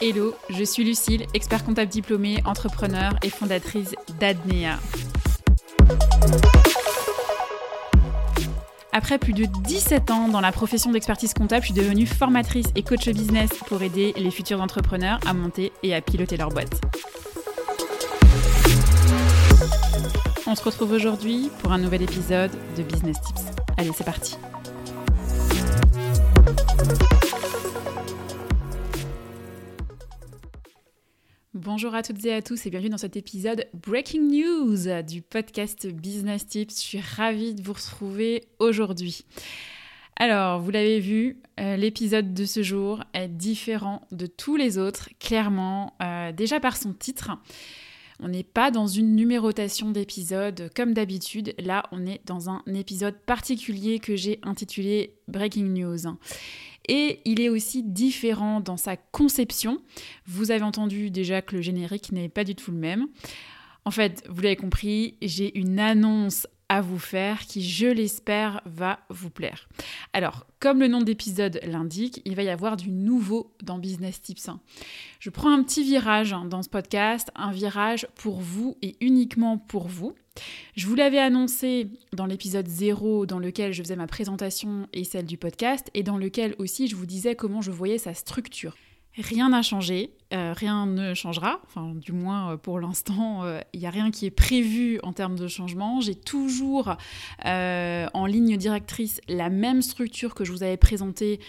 Hello, je suis Lucille, expert comptable diplômée, entrepreneur et fondatrice d'Adnea. Après plus de 17 ans dans la profession d'expertise comptable, je suis devenue formatrice et coach business pour aider les futurs entrepreneurs à monter et à piloter leur boîte. On se retrouve aujourd'hui pour un nouvel épisode de Business Tips. Allez, c'est parti. Bonjour à toutes et à tous et bienvenue dans cet épisode Breaking News du podcast Business Tips. Je suis ravie de vous retrouver aujourd'hui. Alors, vous l'avez vu, euh, l'épisode de ce jour est différent de tous les autres, clairement, euh, déjà par son titre. On n'est pas dans une numérotation d'épisodes comme d'habitude. Là, on est dans un épisode particulier que j'ai intitulé Breaking News et il est aussi différent dans sa conception. Vous avez entendu déjà que le générique n'est pas du tout le même. En fait, vous l'avez compris, j'ai une annonce à vous faire qui, je l'espère, va vous plaire. Alors, comme le nom d'épisode l'indique, il va y avoir du nouveau dans Business Tips 1. Je prends un petit virage dans ce podcast, un virage pour vous et uniquement pour vous. Je vous l'avais annoncé dans l'épisode 0 dans lequel je faisais ma présentation et celle du podcast et dans lequel aussi je vous disais comment je voyais sa structure. Rien n'a changé, euh, rien ne changera, du moins euh, pour l'instant, il euh, n'y a rien qui est prévu en termes de changement. J'ai toujours en ligne directrice la même structure que je vous avais présentée,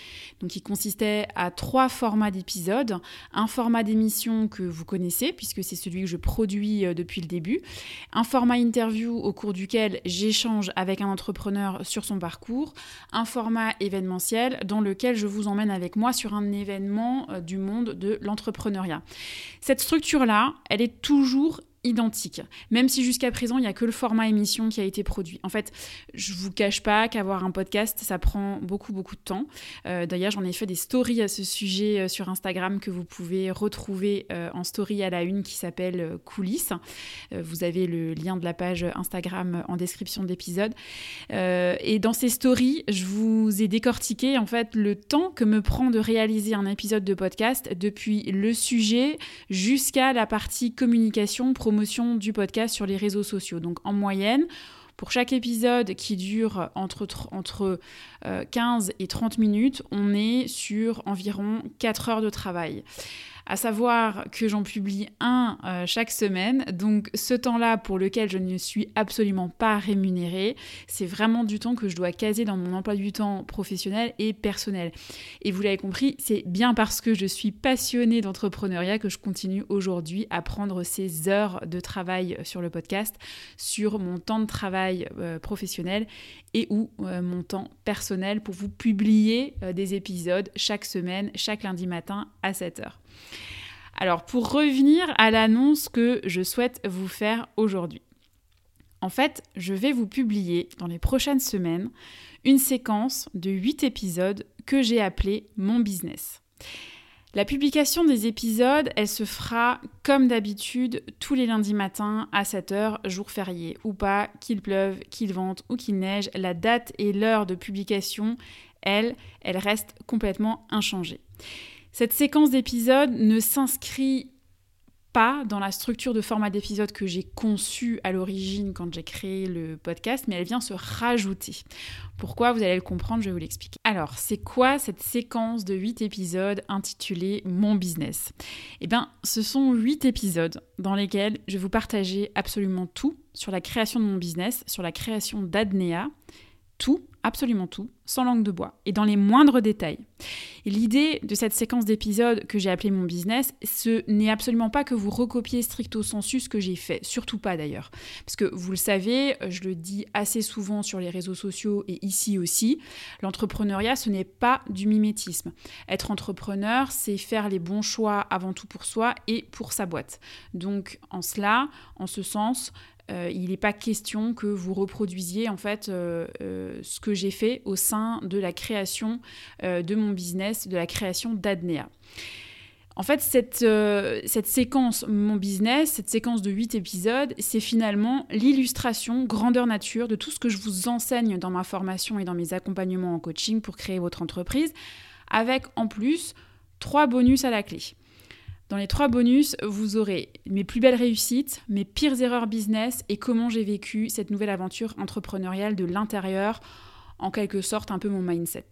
qui consistait à trois formats d'épisodes. Un format d'émission que vous connaissez, puisque c'est celui que je produis depuis le début. Un format interview au cours duquel j'échange avec un entrepreneur sur son parcours. Un format événementiel dans lequel je vous emmène avec moi sur un événement du monde de cette structure-là, elle est toujours identique, même si jusqu'à présent, il n'y a que le format émission qui a été produit. En fait, je vous cache pas qu'avoir un podcast, ça prend beaucoup, beaucoup de temps. Euh, d'ailleurs, j'en ai fait des stories à ce sujet euh, sur Instagram que vous pouvez retrouver euh, en story à la une qui s'appelle Coulisses. vous avez le lien de la page Instagram en description de l'épisode. et dans ces stories, je vous ai décortiqué en fait le temps que me prend de réaliser un épisode de podcast depuis le sujet jusqu'à la partie communication, promotion du podcast sur les réseaux sociaux. Donc en moyenne, pour chaque épisode qui dure entre, entre 15 euh, et 30 minutes, on est sur environ 4 heures de travail à savoir que j'en publie un euh, chaque semaine. Donc ce temps-là pour lequel je ne suis absolument pas rémunérée, c'est vraiment du temps que je dois caser dans mon emploi du temps professionnel et personnel. Et vous l'avez compris, c'est bien parce que je suis passionnée d'entrepreneuriat que je continue aujourd'hui à prendre ces heures de travail sur le podcast, sur mon temps de travail euh, professionnel et ou euh, mon temps personnel pour vous publier des épisodes chaque semaine, chaque lundi matin à 7h. Alors pour revenir à l'annonce que je souhaite vous faire aujourd'hui. En fait, je vais vous publier dans les prochaines semaines une séquence de 8 épisodes que j'ai appelé Mon business. La publication des épisodes, elle se fera comme d'habitude tous les lundis matins à 7h, jour férié ou pas, qu'il pleuve, qu'il vente ou qu'il neige. La date et l'heure de publication, elle, elle reste complètement inchangée. Cette séquence d'épisodes ne s'inscrit pas dans la structure de format d'épisode que j'ai conçu à l'origine quand j'ai créé le podcast, mais elle vient se rajouter. Pourquoi? Vous allez le comprendre, je vais vous l'expliquer. Alors, c'est quoi cette séquence de 8 épisodes intitulée Mon business Eh bien, ce sont 8 épisodes dans lesquels je vais vous partager absolument tout sur la création de mon business, sur la création d'Adnea, tout absolument tout, sans langue de bois, et dans les moindres détails. l'idée de cette séquence d'épisodes que j'ai appelée mon business, ce n'est absolument pas que vous recopiez stricto sensu ce que j'ai fait, surtout pas d'ailleurs. Parce que vous le savez, je le dis assez souvent sur les réseaux sociaux et ici aussi, l'entrepreneuriat, ce n'est pas du mimétisme. Être entrepreneur, c'est faire les bons choix avant tout pour soi et pour sa boîte. Donc en cela, en ce sens, euh, il n'est pas question que vous reproduisiez en fait euh, euh, ce que j'ai fait au sein de la création de mon business, de la création d'Adnea. En fait, cette, cette séquence Mon business, cette séquence de 8 épisodes, c'est finalement l'illustration grandeur nature de tout ce que je vous enseigne dans ma formation et dans mes accompagnements en coaching pour créer votre entreprise, avec en plus trois bonus à la clé. Dans les trois bonus, vous aurez mes plus belles réussites, mes pires erreurs business et comment j'ai vécu cette nouvelle aventure entrepreneuriale de l'intérieur, en quelque sorte un peu mon mindset.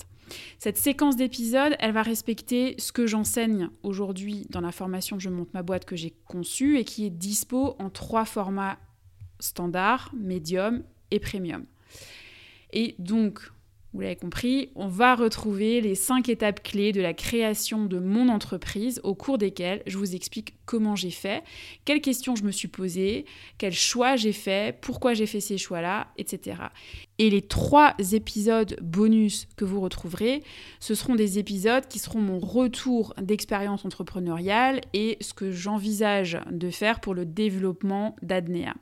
Cette séquence d'épisodes, elle va respecter ce que j'enseigne aujourd'hui dans la formation Je monte ma boîte que j'ai conçue et qui est dispo en trois formats standard, médium et premium. Et donc, vous l'avez compris, on va retrouver les cinq étapes clés de la création de mon entreprise au cours desquelles je vous explique comment j'ai fait, quelles questions je me suis posées, quels choix j'ai fait, pourquoi j'ai fait ces choix-là, etc. Et les trois épisodes bonus que vous retrouverez, ce seront des épisodes qui seront mon retour d'expérience entrepreneuriale et ce que j'envisage de faire pour le développement d'Adnea.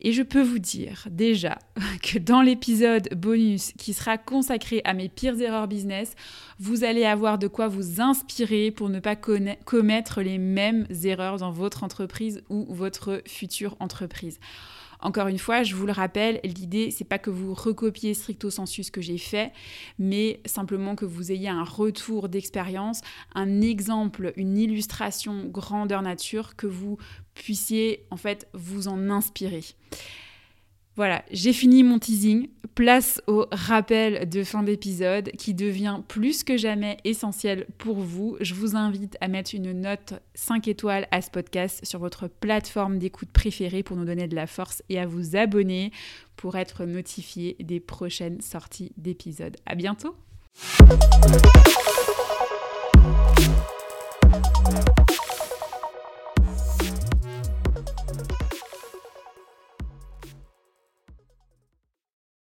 Et je peux vous dire déjà que dans l'épisode bonus qui sera consacré à mes pires erreurs business, vous allez avoir de quoi vous inspirer pour ne pas commettre les mêmes erreurs dans votre entreprise ou votre future entreprise. Encore une fois, je vous le rappelle, l'idée c'est pas que vous recopiez stricto sensu ce que j'ai fait, mais simplement que vous ayez un retour d'expérience, un exemple, une illustration grandeur nature que vous puissiez en fait vous en inspirer. Voilà, j'ai fini mon teasing. Place au rappel de fin d'épisode qui devient plus que jamais essentiel pour vous. Je vous invite à mettre une note 5 étoiles à ce podcast sur votre plateforme d'écoute préférée pour nous donner de la force et à vous abonner pour être notifié des prochaines sorties d'épisodes. À bientôt!